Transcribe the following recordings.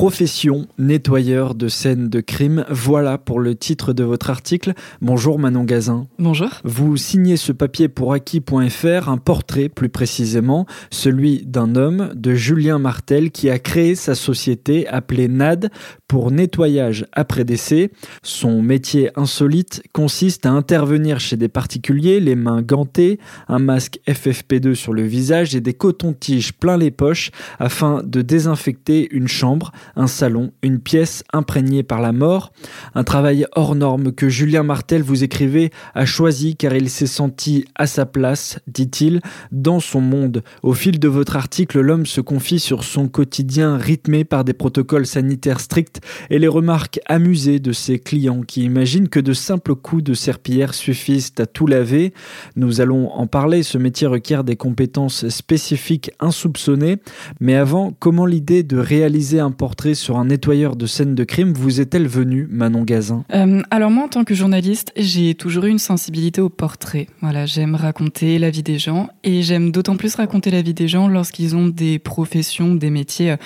Profession nettoyeur de scènes de crime. Voilà pour le titre de votre article. Bonjour Manon Gazin. Bonjour. Vous signez ce papier pour acquis.fr, un portrait plus précisément, celui d'un homme, de Julien Martel, qui a créé sa société appelée NAD pour nettoyage après décès. Son métier insolite consiste à intervenir chez des particuliers, les mains gantées, un masque FFP2 sur le visage et des cotons-tiges plein les poches afin de désinfecter une chambre, un salon, une pièce imprégnée par la mort. Un travail hors norme que Julien Martel, vous écrivez, a choisi car il s'est senti à sa place, dit-il, dans son monde. Au fil de votre article, l'homme se confie sur son quotidien rythmé par des protocoles sanitaires stricts et les remarques amusées de ses clients qui imaginent que de simples coups de serpillière suffisent à tout laver. Nous allons en parler, ce métier requiert des compétences spécifiques insoupçonnées. Mais avant, comment l'idée de réaliser un portrait sur un nettoyeur de scènes de crime vous est-elle venue, Manon Gazin? Euh, Alors moi, en tant que journaliste, j'ai toujours eu une sensibilité au portrait. Voilà, j'aime raconter la vie des gens et j'aime d'autant plus raconter la vie des gens lorsqu'ils ont des professions, des métiers euh,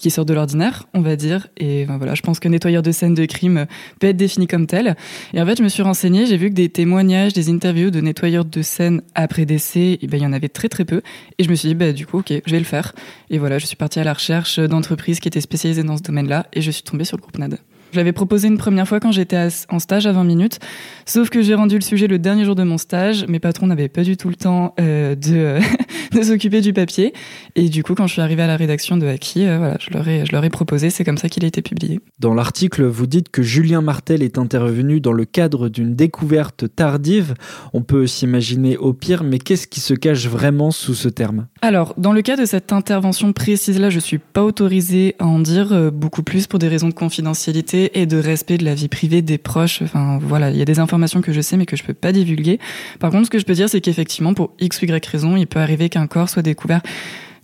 qui sortent de l'ordinaire, on va dire. Et ben voilà, je pense que nettoyeur de scènes de crime peut être défini comme tel. Et en fait, je me suis renseignée, j'ai vu que des témoignages, des interviews de nettoyeurs de scènes après décès, et ben, il y en avait très très peu. Et je me suis dit, bah, du coup, ok, je vais le faire. Et voilà, je suis partie à la recherche d'entreprises qui étaient spécialisées dans ce domaine-là, et je suis tombée sur le groupe NAD. Je l'avais proposé une première fois quand j'étais en stage à 20 minutes, sauf que j'ai rendu le sujet le dernier jour de mon stage. Mes patrons n'avaient pas du tout le temps euh, de, de s'occuper du papier. Et du coup, quand je suis arrivée à la rédaction de Haki, euh, voilà, je leur, ai, je leur ai proposé, c'est comme ça qu'il a été publié. Dans l'article, vous dites que Julien Martel est intervenu dans le cadre d'une découverte tardive. On peut s'imaginer au pire, mais qu'est-ce qui se cache vraiment sous ce terme? Alors, dans le cas de cette intervention précise-là, je suis pas autorisée à en dire euh, beaucoup plus pour des raisons de confidentialité et de respect de la vie privée des proches. Enfin, voilà, il y a des informations que je sais mais que je peux pas divulguer. Par contre, ce que je peux dire, c'est qu'effectivement, pour x ou y raison, il peut arriver qu'un corps soit découvert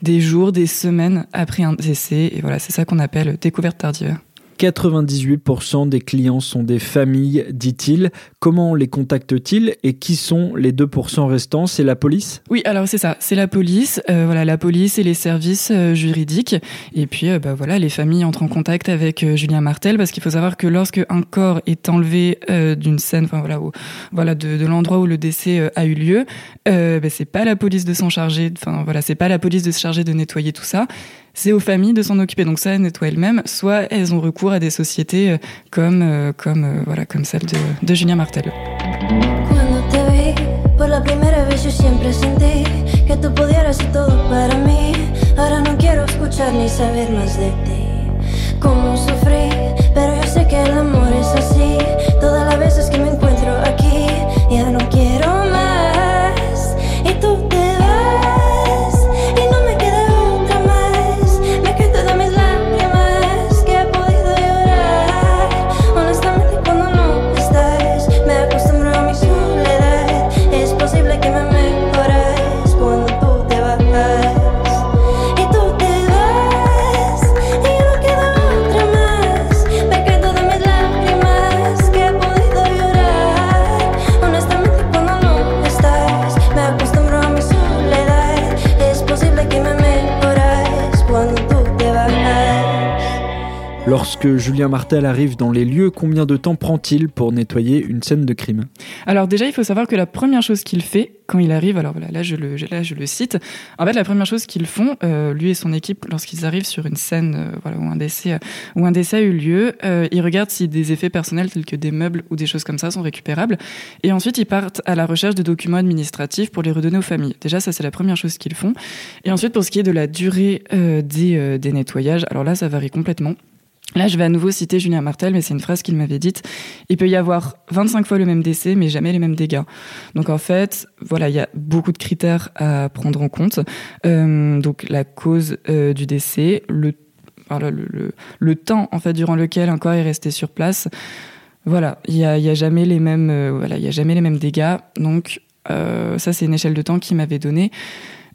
des jours, des semaines après un décès. Et voilà, c'est ça qu'on appelle découverte tardive. 98% des clients sont des familles, dit-il. Comment les contacte-t-il et qui sont les 2% restants? C'est la police? Oui, alors c'est ça, c'est la police. Euh, voilà, la police et les services euh, juridiques. Et puis, euh, bah, voilà, les familles entrent en contact avec Julien Martel parce qu'il faut savoir que lorsque un corps est enlevé d'une scène, voilà, de l'endroit où le décès a eu lieu, bah, c'est pas la police de s'en charger. Enfin voilà, c'est pas la police de se charger de nettoyer tout ça c'est aux familles de s'en occuper. Donc ça, elles elles-mêmes, soit elles ont recours à des sociétés euh, comme, euh, euh, comme celle de, Julien Martel. Lorsque Julien Martel arrive dans les lieux, combien de temps prend-il pour nettoyer une scène de crime? Alors déjà, il faut savoir que la première chose qu'il fait quand il arrive, alors voilà, là je le, là, je le cite, en fait la première chose qu'ils font, euh, lui et son équipe, lorsqu'ils arrivent sur une scène euh, voilà, où, un décès, euh, où un décès a eu lieu, ils regardent si des effets personnels tels que des meubles ou des choses comme ça sont récupérables, et ensuite ils partent à la recherche de documents administratifs pour les redonner aux familles. Déjà ça c'est la première chose qu'ils font. Et ensuite pour ce qui est de la durée des nettoyages, alors là ça varie complètement. Là, je vais à nouveau citer Julien Martel, mais c'est une phrase qu'il m'avait dite. Il peut y avoir 25 fois le même décès, mais jamais les mêmes dégâts. Donc en fait, voilà, il y a beaucoup de critères à prendre en compte. Euh, donc la cause euh, du décès, le, temps en fait durant lequel un corps est resté sur place. Voilà, il y a, jamais les mêmes, euh, voilà, il y a jamais les mêmes dégâts. Donc ça, c'est une échelle de temps qui m'avait donné.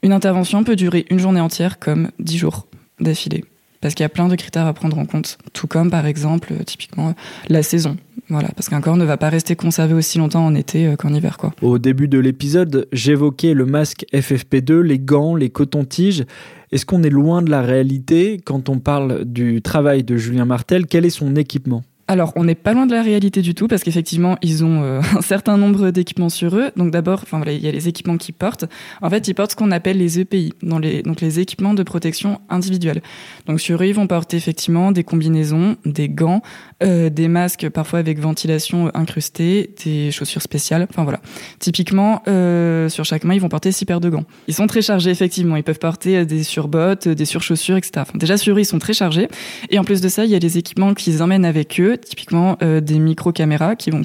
Une intervention peut durer une journée entière, comme 10 jours d'affilée parce qu'il y a plein de critères à prendre en compte, tout comme par exemple euh, typiquement la saison. Voilà, parce qu'un corps ne va pas rester conservé aussi longtemps en été euh, qu'en hiver. Quoi. Au début de l'épisode, j'évoquais le masque FFP2, les gants, les cotons-tiges. Est-ce qu'on est loin de la réalité quand on parle du travail de Julien Martel? Quel est son équipement? Alors, on n'est pas loin de la réalité du tout parce qu'effectivement, ils ont euh, un certain nombre d'équipements sur eux. Donc d'abord, voilà, il y a les équipements qu'ils portent. En fait, ils portent ce qu'on appelle les EPI, les, donc les équipements de protection individuelle. Donc sur eux, ils vont porter effectivement des combinaisons, des gants, euh, des masques parfois avec ventilation incrustée, des chaussures spéciales. Enfin voilà. Typiquement, euh, sur chaque main, ils vont porter six paires de gants. Ils sont très chargés effectivement. Ils peuvent porter des surbottes, des surchaussures, etc. Déjà sur eux, ils sont très chargés. Et en plus de ça, il y a des équipements qu'ils emmènent avec eux typiquement euh, des micro-caméras qui vont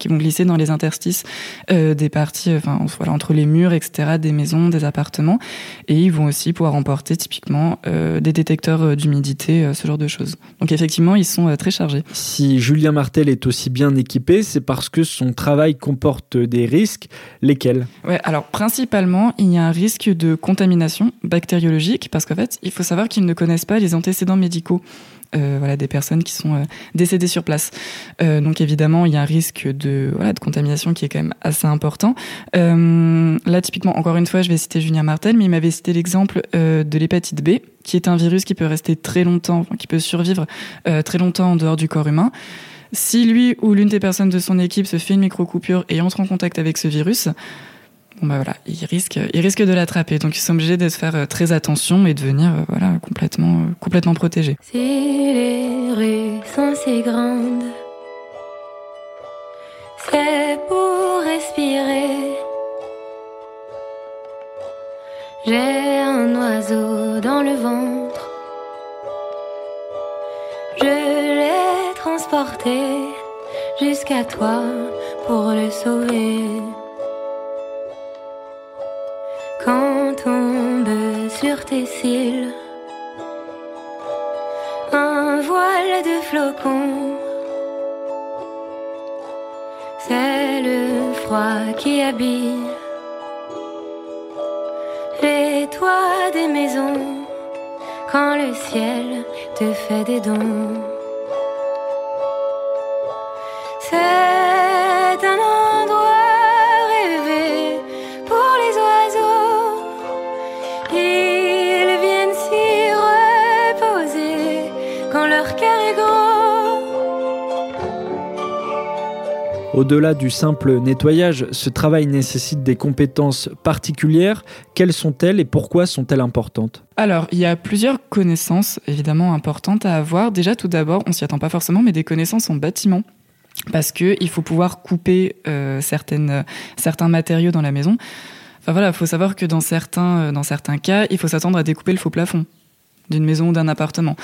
qui vont glisser dans les interstices euh, des parties, enfin voilà, entre les murs, etc., des maisons, des appartements, et ils vont aussi pouvoir emporter typiquement euh, des détecteurs d'humidité, ce genre de choses. Donc effectivement, ils sont très chargés. Si Julien Martel est aussi bien équipé, c'est parce que son travail comporte des risques. Lesquels? Ouais, alors principalement, il y a un risque de contamination bactériologique, parce qu'en fait, il faut savoir qu'ils ne connaissent pas les antécédents médicaux euh, voilà, des personnes qui sont euh, décédées sur place. Euh, donc évidemment, il y a un risque de, voilà, de contamination qui est quand même assez important. là, typiquement, encore une fois, je vais citer Julien Martel, mais il m'avait cité l'exemple de l'hépatite B, qui est un virus qui peut rester très longtemps, qui peut survivre très longtemps en dehors du corps humain. Si lui ou l'une des personnes de son équipe se fait une micro-coupure et entre en contact avec ce virus, bon bah voilà, il risque, il risque de l'attraper. Donc ils sont obligés de se faire euh, très attention et de venir euh, voilà complètement, euh, complètement protégés. Si les rues sont si grandes, c'est pour respirer. J'ai un oiseau dans le ventre. Je l'ai transporté jusqu'à toi pour le sauver. Tes un voile de flocons. C'est le froid qui habille les toits des maisons quand le ciel te fait des dons. Au-delà du simple nettoyage, ce travail nécessite des compétences particulières. Quelles sont-elles et pourquoi sont-elles importantes? Alors, il y a plusieurs connaissances évidemment importantes à avoir. Déjà, tout d'abord, on s'y attend pas forcément, mais des connaissances en bâtiment parce que il faut pouvoir couper euh, certains matériaux dans la maison. Enfin voilà, il faut savoir que dans certains, euh, dans certains cas, il faut s'attendre à découper le faux plafond d'une maison ou d'un appartement,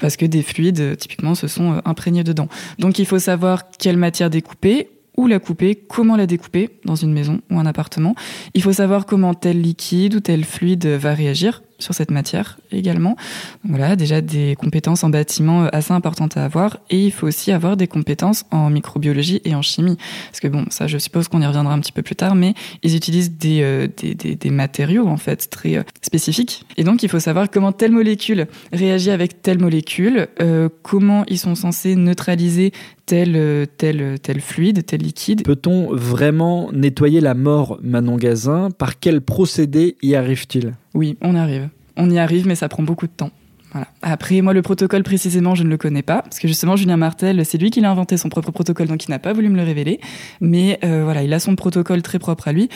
parce que des fluides, typiquement, se sont euh, imprégnés dedans. Donc il faut savoir quelle matière découper, où la couper, comment la découper dans une maison ou un appartement. Il faut savoir comment tel liquide ou tel fluide va réagir sur cette matière également. voilà, déjà des compétences en bâtiment euh, assez importantes à avoir. Et il faut aussi avoir des compétences en microbiologie et en chimie. Parce que bon, ça, je suppose qu'on y reviendra un petit peu plus tard, mais ils utilisent des, euh, des, des, matériaux, en fait, très euh, spécifiques. Et donc, il faut savoir comment telle molécule réagit avec telle molécule, comment ils sont censés neutraliser tel, tel, tel fluide, tel liquide. Peut-on vraiment nettoyer la mort, Manon Gazin? Par quel procédé y arrive-t-il? Oui, on arrive. On y arrive, mais ça prend beaucoup de temps. Voilà. Après, moi, le protocole précisément, je ne le connais pas, parce que justement, Julien Martel, c'est lui qui a inventé son propre protocole, donc il n'a pas voulu me le révéler. Mais euh, voilà, il a son protocole très propre à lui.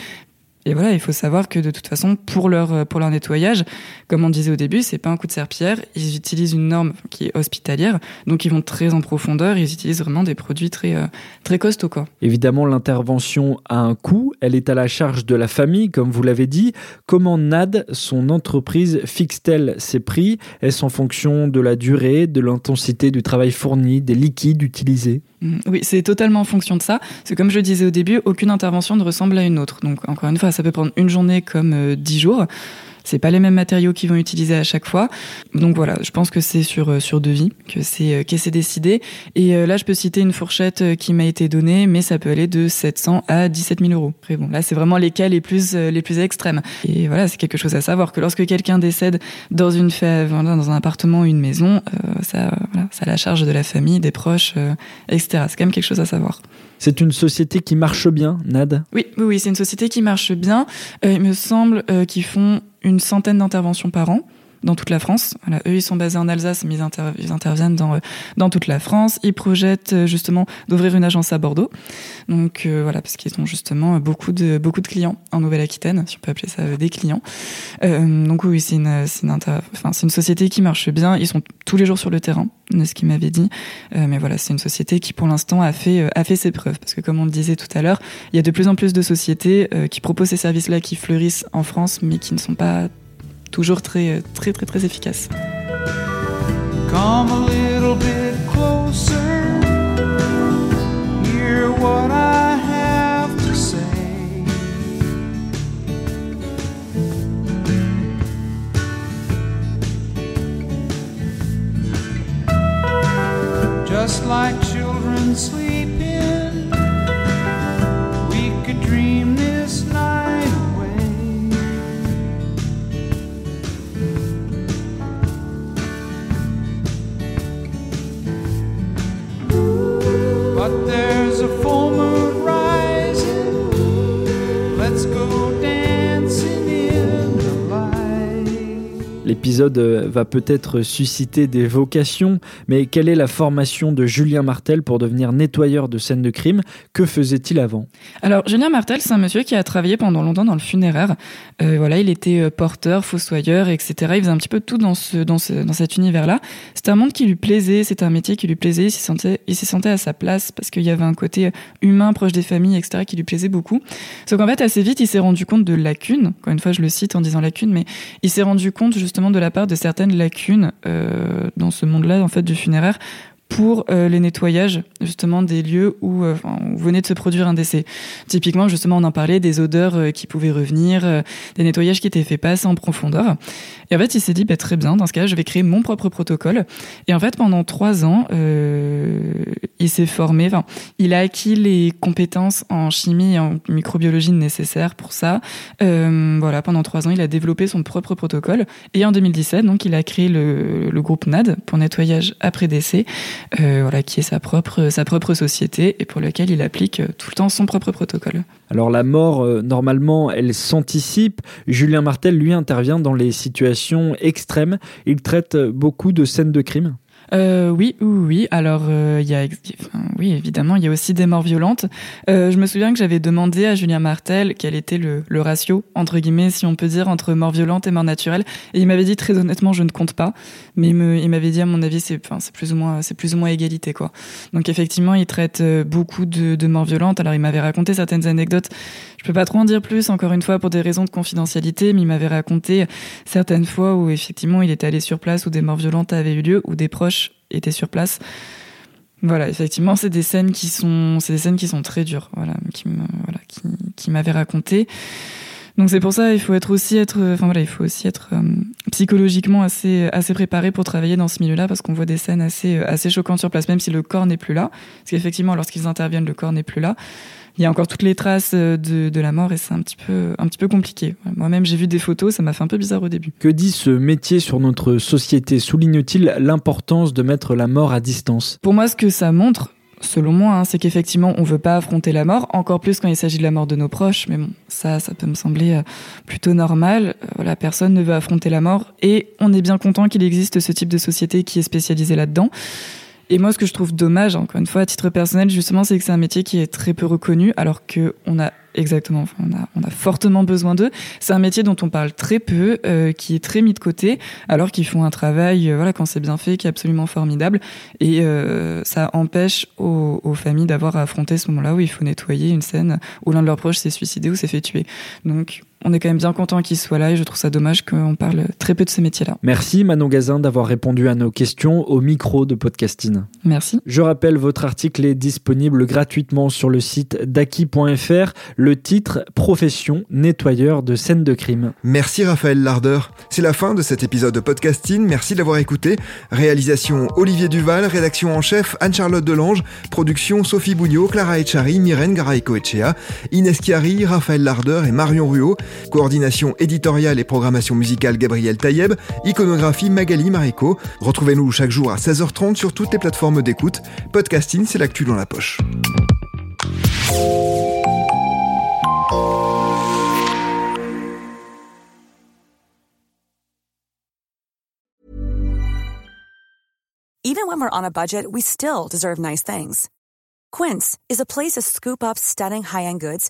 Et voilà, il faut savoir que de toute façon, pour leur euh, pour leur nettoyage, comme on disait au début, c'est pas un coup de serpillère. Ils utilisent une norme qui est hospitalière, donc ils vont très en profondeur. Ils utilisent vraiment des produits très euh, très costauds. Évidemment, l'intervention a un coût. Elle est à la charge de la famille, comme vous l'avez dit. Comment NAD, son entreprise, fixe-t-elle ses prix? Est-ce en fonction de la durée, de l'intensité du travail fourni, des liquides utilisés? Oui, c'est totalement en fonction de ça. C'est comme je disais au début, aucune intervention ne ressemble à une autre. Donc encore une fois, ça peut prendre une journée comme euh, dix jours. C'est pas les mêmes matériaux qu'ils vont utiliser à chaque fois. Donc voilà, je pense que c'est sur euh, sur devis que c'est euh, que c'est décidé. Et euh, là, je peux citer une fourchette qui m'a été donnée, mais ça peut aller de 700 à 17 000 euros. Après bon, là, c'est vraiment les cas les plus les plus extrêmes. Et voilà, c'est quelque chose à savoir que lorsque quelqu'un décède dans une dans un appartement ou une maison, ça voilà, ça a la charge de la famille, des proches, etc. C'est quand même quelque chose à savoir. C'est une société qui marche bien, Nad? Oui, oui, oui c'est une société qui marche bien. il me semble qu'ils font une centaine d'interventions par an dans toute la France. Eux, ils sont basés en Alsace, mais ils, interviennent dans, euh, dans toute la France. Ils projettent euh, justement d'ouvrir une agence à Bordeaux. Donc euh, voilà, parce qu'ils ont justement beaucoup de, beaucoup de clients en Nouvelle-Aquitaine, si on peut appeler ça des clients. Donc oui, c'est une, société qui marche bien. Ils sont tous les jours sur le terrain, de ce qu'ils m'avaient dit. Mais voilà, c'est une société qui pour l'instant a fait, a fait ses preuves. Parce que comme on le disait tout à l'heure, il y a de plus en plus de sociétés qui proposent ces services-là, qui fleurissent en France, mais qui ne sont pas toujours très, très, très, très efficace. Come a little bit closer, hear what I have to say. Just like children sleeping, L'épisode euh, va peut-être susciter des vocations, mais quelle est la formation de Julien Martel pour devenir nettoyeur de scènes de crime? Que faisait-il avant? Alors, Julien Martel, c'est un monsieur qui a travaillé pendant longtemps dans le funéraire. Euh, voilà, il était euh, porteur, fossoyeur, etc. Il faisait un petit peu tout dans, ce, dans, ce, dans cet univers-là. C'était un monde qui lui plaisait, c'était un métier qui lui plaisait, il s'y sentait, il s'y sentait à sa place parce qu'il y avait un côté humain, proche des familles, etc., qui lui plaisait beaucoup. Sauf qu'en fait, assez vite, il s'est rendu compte de lacunes. Encore une fois, je le cite en disant lacunes, mais il s'est rendu compte justement de la part de certaines lacunes euh, dans ce monde-là, en fait, du funéraire, pour euh, les nettoyages justement des lieux où, euh, où, venait de se produire un décès. Typiquement, justement, on en parlait des odeurs euh, qui pouvaient revenir, euh, des nettoyages qui étaient faits pas assez en profondeur. Et en fait, il s'est dit, bah, très bien, dans ce cas, je vais créer mon propre protocole. Et en fait, pendant trois ans, il s'est formé, enfin, il a acquis les compétences en chimie et en microbiologie nécessaires pour ça. voilà, pendant trois ans, il a développé son propre protocole. Et en 2017, donc, il a créé le, le groupe NAD pour nettoyage après décès euh, voilà, qui est sa propre, sa propre société et pour laquelle il applique euh, tout le temps son propre protocole. Alors la mort, euh, normalement, elle s'anticipe. Julien Martel, lui, intervient dans les situations extrêmes. Il traite beaucoup de scènes de crime. Euh, oui, oui, oui. Alors, euh, il y a, enfin, oui, évidemment, il y a aussi des morts violentes. Euh, je me souviens que j'avais demandé à Julien Martel quel était le, le, ratio entre guillemets, si on peut dire, entre mort violente et mort naturelle. Et il m'avait dit très honnêtement, je ne compte pas. Mais il, m'avait dit, à mon avis, c'est, enfin, plus ou moins, c'est plus ou moins égalité, quoi. Donc effectivement, il traite euh, beaucoup de, de morts violentes. Alors, il m'avait raconté certaines anecdotes. Je peux pas trop en dire plus, encore une fois, pour des raisons de confidentialité, mais il m'avait raconté certaines fois où effectivement il était allé sur place où des morts violentes avaient eu lieu, où des proches étaient sur place. Voilà, effectivement, c'est des scènes qui sont, c'est des scènes qui sont très dures, voilà, qui qui m'avait raconté. Donc c'est pour ça, il faut être aussi être, enfin voilà, il faut aussi être euh, psychologiquement assez, assez préparé pour travailler dans ce milieu-là, parce qu'on voit des scènes assez, assez choquantes sur place, même si le corps n'est plus là, parce qu'effectivement, lorsqu'ils interviennent, le corps n'est plus là. Il y a encore toutes les traces de, de la mort et c'est un petit peu, un petit peu compliqué. Moi-même, j'ai vu des photos, ça m'a fait un peu bizarre au début. Que dit ce métier sur notre société? Souligne-t-il l'importance de mettre la mort à distance? Pour moi, ce que ça montre, selon moi, hein, c'est qu'effectivement, on veut pas affronter la mort, encore plus quand il s'agit de la mort de nos proches. Mais bon, ça, ça peut me sembler euh, plutôt normal. Euh, voilà, personne ne veut affronter la mort, et on est bien content qu'il existe ce type de société qui est spécialisée là-dedans. Et moi, ce que je trouve dommage, encore une fois, à titre personnel, justement, c'est que c'est un métier qui est très peu reconnu, alors que on a Exactement. on, a, on a fortement besoin d'eux. C'est un métier dont on parle très peu, euh, qui est très mis de côté, alors qu'ils font un travail, euh, voilà, quand c'est bien fait, qui est absolument formidable. Et euh, ça empêche aux, aux familles d'avoir à affronter ce moment-là où il faut nettoyer une scène où l'un de leurs proches s'est suicidé ou s'est fait tuer. Donc, on est quand même bien content qu'ils soient là et je trouve ça dommage qu'on parle très peu de ce métier-là. Merci Manon Gazin d'avoir répondu à nos questions au micro de Podcasting. Merci. Je rappelle, votre article est disponible gratuitement sur le site daki.fr le titre Profession nettoyeur de scènes de crime. Merci Raphaël Larder. C'est la fin de cet épisode de podcasting. Merci d'avoir écouté. Réalisation Olivier Duval, rédaction en chef Anne-Charlotte Delange, production Sophie Bougnot, Clara Echari, Myrène Garaïco-Echea, Inès Chiari, Raphaël Larder et Marion Ruot. Coordination éditoriale et programmation musicale Gabriel Taïeb, iconographie Magali Marico. Retrouvez-nous chaque jour à 16h30 sur toutes les plateformes d'écoute. Podcasting, c'est l'actu dans la poche. Even when we're on a budget, we still deserve nice things. Quince is a place to scoop up stunning high-end goods